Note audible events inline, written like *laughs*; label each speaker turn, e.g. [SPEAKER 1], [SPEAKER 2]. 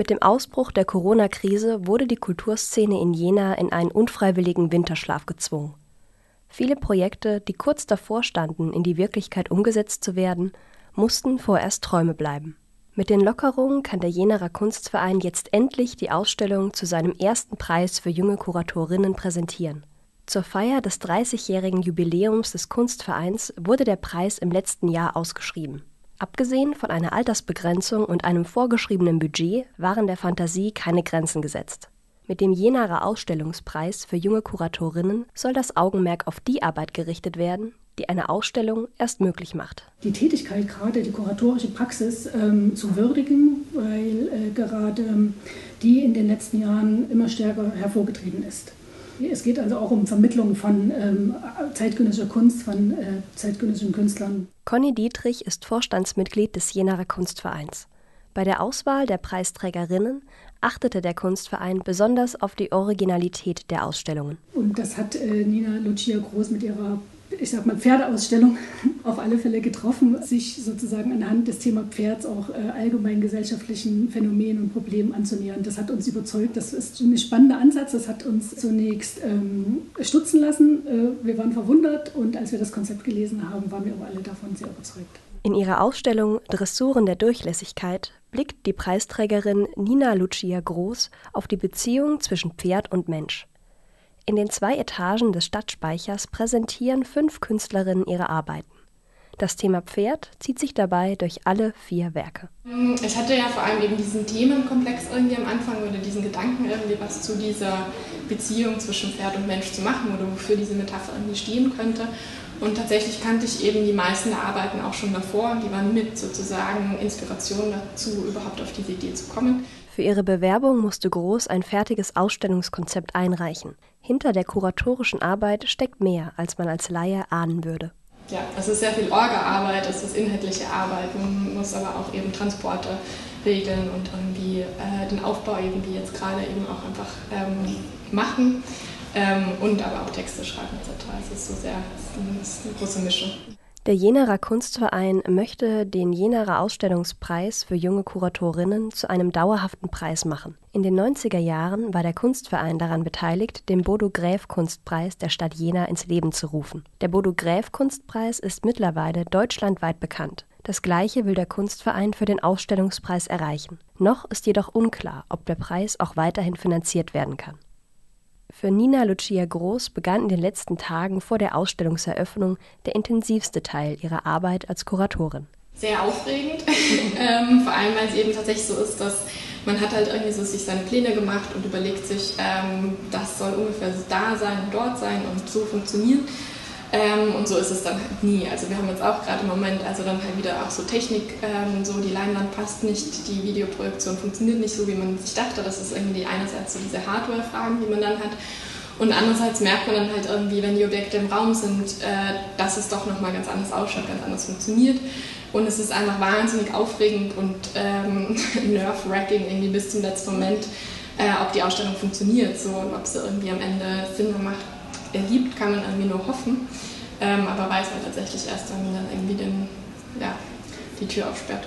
[SPEAKER 1] Mit dem Ausbruch der Corona-Krise wurde die Kulturszene in Jena in einen unfreiwilligen Winterschlaf gezwungen. Viele Projekte, die kurz davor standen, in die Wirklichkeit umgesetzt zu werden, mussten vorerst Träume bleiben. Mit den Lockerungen kann der Jenerer Kunstverein jetzt endlich die Ausstellung zu seinem ersten Preis für junge Kuratorinnen präsentieren. Zur Feier des 30-jährigen Jubiläums des Kunstvereins wurde der Preis im letzten Jahr ausgeschrieben. Abgesehen von einer Altersbegrenzung und einem vorgeschriebenen Budget waren der Fantasie keine Grenzen gesetzt. Mit dem Jenaer Ausstellungspreis für junge Kuratorinnen soll das Augenmerk auf die Arbeit gerichtet werden, die eine Ausstellung erst möglich macht.
[SPEAKER 2] Die Tätigkeit, gerade die kuratorische Praxis, ähm, zu würdigen, weil äh, gerade ähm, die in den letzten Jahren immer stärker hervorgetreten ist. Es geht also auch um Vermittlung von ähm, zeitgenössischer Kunst, von äh, zeitgenössischen Künstlern.
[SPEAKER 1] Conny Dietrich ist Vorstandsmitglied des Jenaer Kunstvereins. Bei der Auswahl der Preisträgerinnen achtete der Kunstverein besonders auf die Originalität der Ausstellungen.
[SPEAKER 2] Und das hat äh, Nina Lucia Groß mit ihrer ich sag mal, Pferdeausstellung *laughs* auf alle Fälle getroffen, sich sozusagen anhand des Thema Pferds auch äh, allgemein gesellschaftlichen Phänomenen und Problemen anzunähern. Das hat uns überzeugt. Das ist ein spannender Ansatz. Das hat uns zunächst ähm, stutzen lassen. Äh, wir waren verwundert und als wir das Konzept gelesen haben, waren wir aber alle davon sehr überzeugt.
[SPEAKER 1] In ihrer Ausstellung Dressuren der Durchlässigkeit blickt die Preisträgerin Nina Lucia Groß auf die Beziehung zwischen Pferd und Mensch. In den zwei Etagen des Stadtspeichers präsentieren fünf Künstlerinnen ihre Arbeiten. Das Thema Pferd zieht sich dabei durch alle vier Werke.
[SPEAKER 3] Ich hatte ja vor allem eben diesen Themenkomplex irgendwie am Anfang oder diesen Gedanken irgendwie was zu dieser Beziehung zwischen Pferd und Mensch zu machen oder wofür diese Metapher irgendwie stehen könnte. Und tatsächlich kannte ich eben die meisten der Arbeiten auch schon davor und die waren mit sozusagen Inspiration dazu, überhaupt auf diese Idee zu kommen.
[SPEAKER 1] Für ihre Bewerbung musste Groß ein fertiges Ausstellungskonzept einreichen. Hinter der kuratorischen Arbeit steckt mehr, als man als Laie ahnen würde.
[SPEAKER 3] Ja, es ist sehr viel Orga-Arbeit, es ist inhaltliche Arbeit, man muss aber auch eben Transporte regeln und irgendwie äh, den Aufbau eben wie jetzt gerade eben auch einfach ähm, machen ähm, und aber auch Texte schreiben etc. Es ist so sehr, es ist eine große Mischung.
[SPEAKER 1] Der Jenaer Kunstverein möchte den Jenaer Ausstellungspreis für junge Kuratorinnen zu einem dauerhaften Preis machen. In den 90er Jahren war der Kunstverein daran beteiligt, den Bodo Gräf Kunstpreis der Stadt Jena ins Leben zu rufen. Der Bodo Gräf Kunstpreis ist mittlerweile deutschlandweit bekannt. Das gleiche will der Kunstverein für den Ausstellungspreis erreichen. Noch ist jedoch unklar, ob der Preis auch weiterhin finanziert werden kann. Für Nina Lucia Groß begann in den letzten Tagen vor der Ausstellungseröffnung der intensivste Teil ihrer Arbeit als Kuratorin.
[SPEAKER 3] Sehr aufregend, *laughs* ähm, vor allem weil es eben tatsächlich so ist, dass man hat halt irgendwie so sich seine Pläne gemacht und überlegt sich, ähm, das soll ungefähr da sein und dort sein und so funktionieren. Ähm, und so ist es dann halt nie. Also wir haben jetzt auch gerade im Moment, also dann halt wieder auch so Technik, ähm, so die Leinwand passt nicht, die Videoprojektion funktioniert nicht so, wie man sich dachte. Das ist irgendwie einerseits so diese Hardware-Fragen, die man dann hat. Und andererseits merkt man dann halt irgendwie, wenn die Objekte im Raum sind, äh, dass es doch nochmal ganz anders ausschaut, ganz anders funktioniert. Und es ist einfach wahnsinnig aufregend und ähm, *laughs* nerve-wracking irgendwie bis zum letzten Moment, äh, ob die Ausstellung funktioniert so und ob sie irgendwie am Ende Sinn macht erliebt, kann man irgendwie nur hoffen. Ähm, aber weiß man tatsächlich erst, wenn man dann irgendwie den, ja, die Tür aufsperrt.